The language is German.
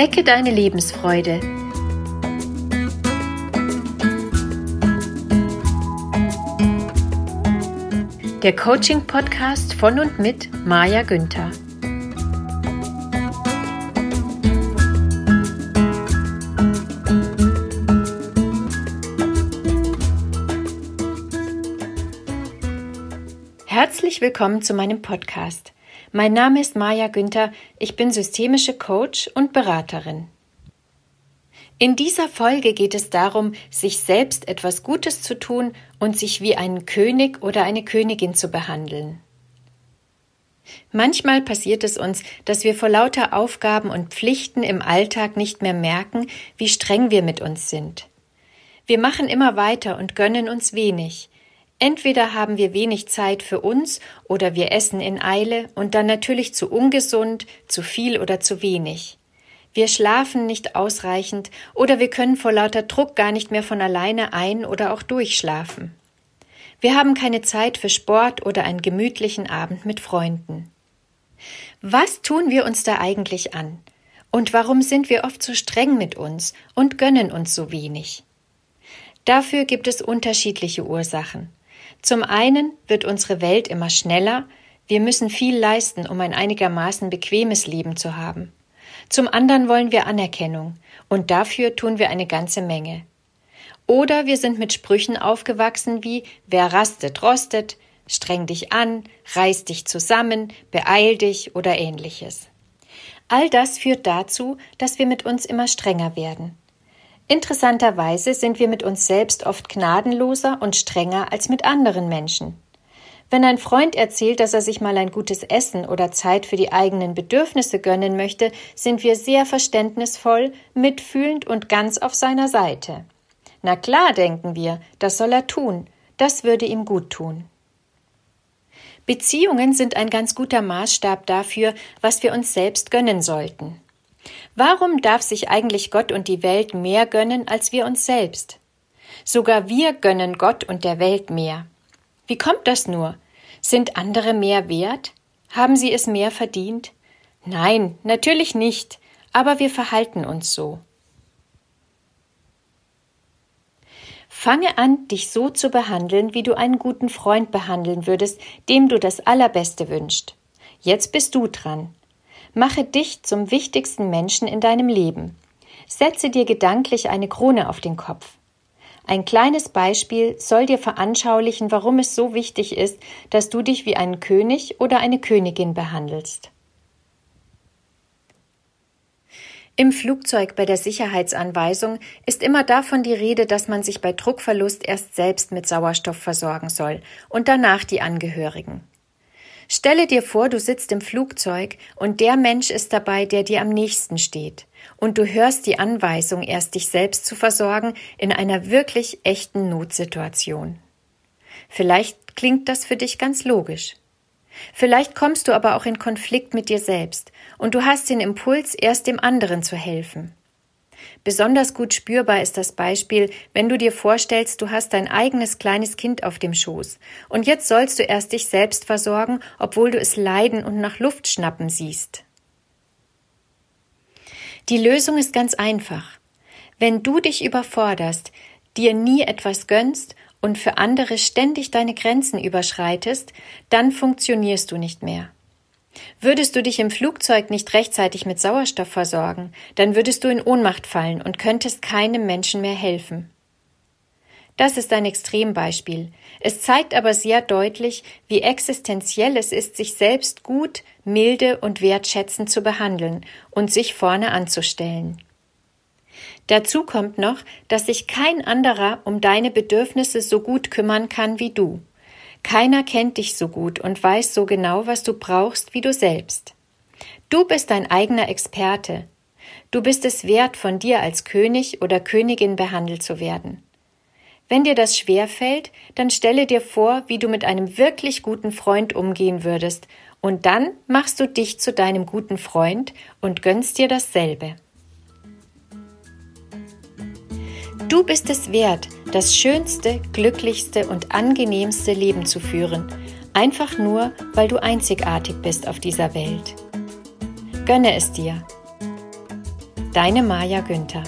Wecke deine Lebensfreude. Der Coaching-Podcast von und mit Maja Günther. Herzlich willkommen zu meinem Podcast. Mein Name ist Maja Günther, ich bin systemische Coach und Beraterin. In dieser Folge geht es darum, sich selbst etwas Gutes zu tun und sich wie einen König oder eine Königin zu behandeln. Manchmal passiert es uns, dass wir vor lauter Aufgaben und Pflichten im Alltag nicht mehr merken, wie streng wir mit uns sind. Wir machen immer weiter und gönnen uns wenig, Entweder haben wir wenig Zeit für uns oder wir essen in Eile und dann natürlich zu ungesund, zu viel oder zu wenig. Wir schlafen nicht ausreichend oder wir können vor lauter Druck gar nicht mehr von alleine ein oder auch durchschlafen. Wir haben keine Zeit für Sport oder einen gemütlichen Abend mit Freunden. Was tun wir uns da eigentlich an? Und warum sind wir oft so streng mit uns und gönnen uns so wenig? Dafür gibt es unterschiedliche Ursachen. Zum einen wird unsere Welt immer schneller, wir müssen viel leisten, um ein einigermaßen bequemes Leben zu haben. Zum anderen wollen wir Anerkennung, und dafür tun wir eine ganze Menge. Oder wir sind mit Sprüchen aufgewachsen wie wer rastet, rostet, streng dich an, reiß dich zusammen, beeil dich oder ähnliches. All das führt dazu, dass wir mit uns immer strenger werden. Interessanterweise sind wir mit uns selbst oft gnadenloser und strenger als mit anderen Menschen. Wenn ein Freund erzählt, dass er sich mal ein gutes Essen oder Zeit für die eigenen Bedürfnisse gönnen möchte, sind wir sehr verständnisvoll, mitfühlend und ganz auf seiner Seite. Na klar, denken wir, das soll er tun, das würde ihm gut tun. Beziehungen sind ein ganz guter Maßstab dafür, was wir uns selbst gönnen sollten. Warum darf sich eigentlich Gott und die Welt mehr gönnen als wir uns selbst? Sogar wir gönnen Gott und der Welt mehr. Wie kommt das nur? Sind andere mehr wert? Haben sie es mehr verdient? Nein, natürlich nicht, aber wir verhalten uns so. Fange an, dich so zu behandeln, wie du einen guten Freund behandeln würdest, dem du das Allerbeste wünschst. Jetzt bist du dran. Mache dich zum wichtigsten Menschen in deinem Leben. Setze dir gedanklich eine Krone auf den Kopf. Ein kleines Beispiel soll dir veranschaulichen, warum es so wichtig ist, dass du dich wie einen König oder eine Königin behandelst. Im Flugzeug bei der Sicherheitsanweisung ist immer davon die Rede, dass man sich bei Druckverlust erst selbst mit Sauerstoff versorgen soll und danach die Angehörigen. Stelle dir vor, du sitzt im Flugzeug und der Mensch ist dabei, der dir am nächsten steht. Und du hörst die Anweisung, erst dich selbst zu versorgen in einer wirklich echten Notsituation. Vielleicht klingt das für dich ganz logisch. Vielleicht kommst du aber auch in Konflikt mit dir selbst und du hast den Impuls, erst dem anderen zu helfen. Besonders gut spürbar ist das Beispiel, wenn du dir vorstellst, du hast dein eigenes kleines Kind auf dem Schoß und jetzt sollst du erst dich selbst versorgen, obwohl du es leiden und nach Luft schnappen siehst. Die Lösung ist ganz einfach. Wenn du dich überforderst, dir nie etwas gönnst und für andere ständig deine Grenzen überschreitest, dann funktionierst du nicht mehr. Würdest du dich im Flugzeug nicht rechtzeitig mit Sauerstoff versorgen, dann würdest du in Ohnmacht fallen und könntest keinem Menschen mehr helfen. Das ist ein Extrembeispiel. Es zeigt aber sehr deutlich, wie existenziell es ist, sich selbst gut, milde und wertschätzend zu behandeln und sich vorne anzustellen. Dazu kommt noch, dass sich kein anderer um deine Bedürfnisse so gut kümmern kann wie du. Keiner kennt dich so gut und weiß so genau, was du brauchst, wie du selbst. Du bist dein eigener Experte. Du bist es wert, von dir als König oder Königin behandelt zu werden. Wenn dir das schwer fällt, dann stelle dir vor, wie du mit einem wirklich guten Freund umgehen würdest, und dann machst du dich zu deinem guten Freund und gönnst dir dasselbe. Du bist es wert, das schönste, glücklichste und angenehmste Leben zu führen, einfach nur, weil du einzigartig bist auf dieser Welt. Gönne es dir. Deine Maja Günther.